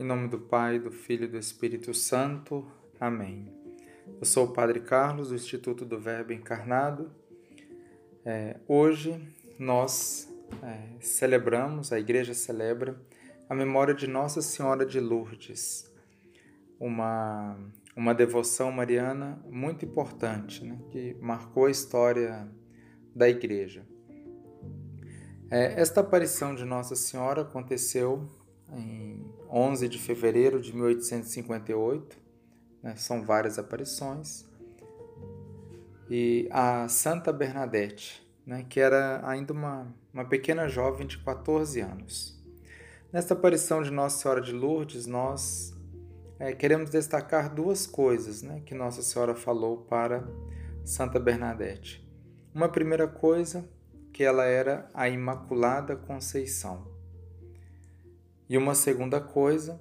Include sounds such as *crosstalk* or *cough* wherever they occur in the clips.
Em nome do Pai, do Filho e do Espírito Santo. Amém. Eu sou o Padre Carlos, do Instituto do Verbo Encarnado. É, hoje nós é, celebramos, a Igreja celebra, a memória de Nossa Senhora de Lourdes, uma, uma devoção mariana muito importante, né, que marcou a história da Igreja. É, esta aparição de Nossa Senhora aconteceu em 11 de fevereiro de 1858, né, são várias aparições, e a Santa Bernadette, né, que era ainda uma, uma pequena jovem de 14 anos. Nesta aparição de Nossa Senhora de Lourdes, nós é, queremos destacar duas coisas né, que Nossa Senhora falou para Santa Bernadette. Uma primeira coisa, que ela era a Imaculada Conceição. E uma segunda coisa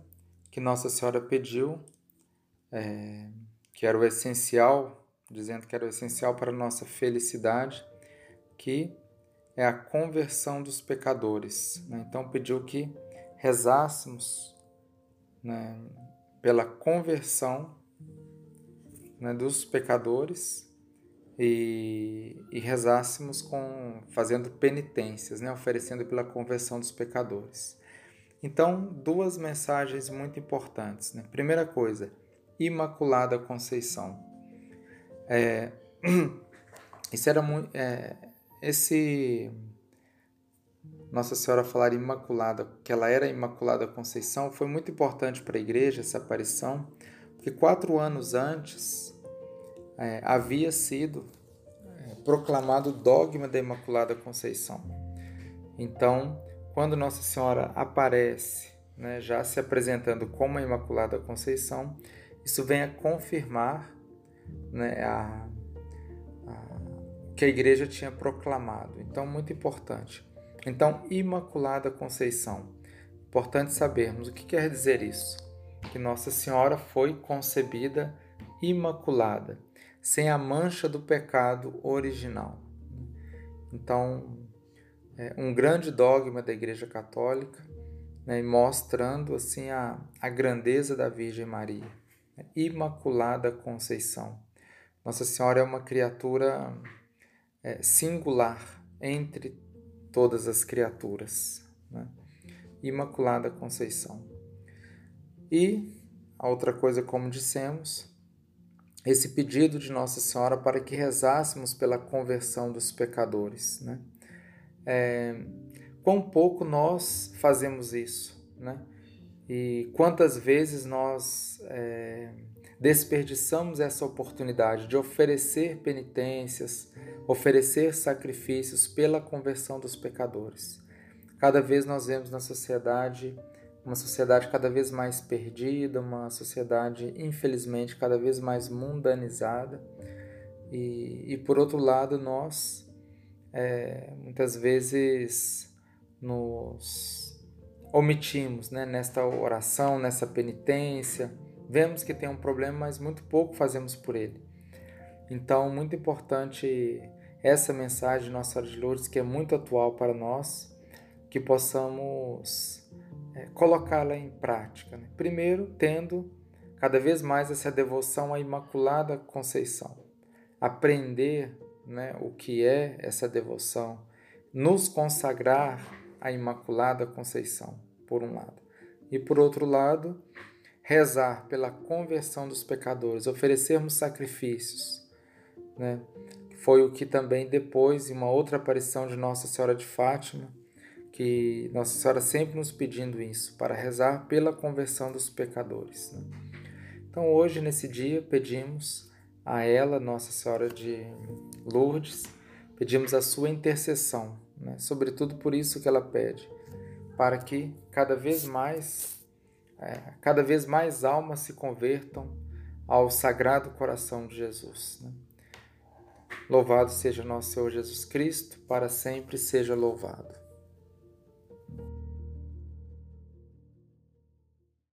que Nossa Senhora pediu, é, que era o essencial, dizendo que era o essencial para a nossa felicidade, que é a conversão dos pecadores. Né? Então pediu que rezássemos né, pela conversão né, dos pecadores e, e, rezássemos com fazendo penitências, né, oferecendo pela conversão dos pecadores. Então, duas mensagens muito importantes. Né? Primeira coisa, Imaculada Conceição. É, *clears throat* isso era muito, é, esse Nossa Senhora falar Imaculada, que ela era Imaculada Conceição, foi muito importante para a Igreja essa aparição, porque quatro anos antes é, havia sido é, proclamado o dogma da Imaculada Conceição. Então, quando Nossa Senhora aparece, né, já se apresentando como a Imaculada Conceição, isso vem a confirmar né, a, a, que a igreja tinha proclamado. Então, muito importante. Então, Imaculada Conceição. Importante sabermos o que quer dizer isso. Que Nossa Senhora foi concebida imaculada, sem a mancha do pecado original. Então, é, um grande dogma da Igreja Católica, né, mostrando assim a, a grandeza da Virgem Maria, né, Imaculada Conceição. Nossa Senhora é uma criatura é, singular entre todas as criaturas, né? Imaculada Conceição. E a outra coisa, como dissemos, esse pedido de Nossa Senhora para que rezássemos pela conversão dos pecadores, né? É, quão pouco nós fazemos isso, né? E quantas vezes nós é, desperdiçamos essa oportunidade de oferecer penitências, oferecer sacrifícios pela conversão dos pecadores. Cada vez nós vemos na sociedade uma sociedade cada vez mais perdida, uma sociedade, infelizmente, cada vez mais mundanizada. E, e por outro lado, nós é, muitas vezes nos omitimos né, nesta oração, nessa penitência. Vemos que tem um problema, mas muito pouco fazemos por ele. Então, muito importante essa mensagem de Nossa Senhora de Lourdes, que é muito atual para nós, que possamos é, colocá-la em prática. Né? Primeiro, tendo cada vez mais essa devoção à Imaculada Conceição. Aprender né, o que é essa devoção, nos consagrar à Imaculada Conceição, por um lado, e por outro lado, rezar pela conversão dos pecadores, oferecermos sacrifícios, né? Foi o que também depois, em uma outra aparição de Nossa Senhora de Fátima, que Nossa Senhora sempre nos pedindo isso, para rezar pela conversão dos pecadores. Né? Então, hoje, nesse dia, pedimos a ela, Nossa Senhora de Lourdes, pedimos a sua intercessão, né? sobretudo por isso que ela pede, para que cada vez mais, é, cada vez mais almas se convertam ao Sagrado Coração de Jesus. Né? Louvado seja nosso Senhor Jesus Cristo, para sempre seja louvado.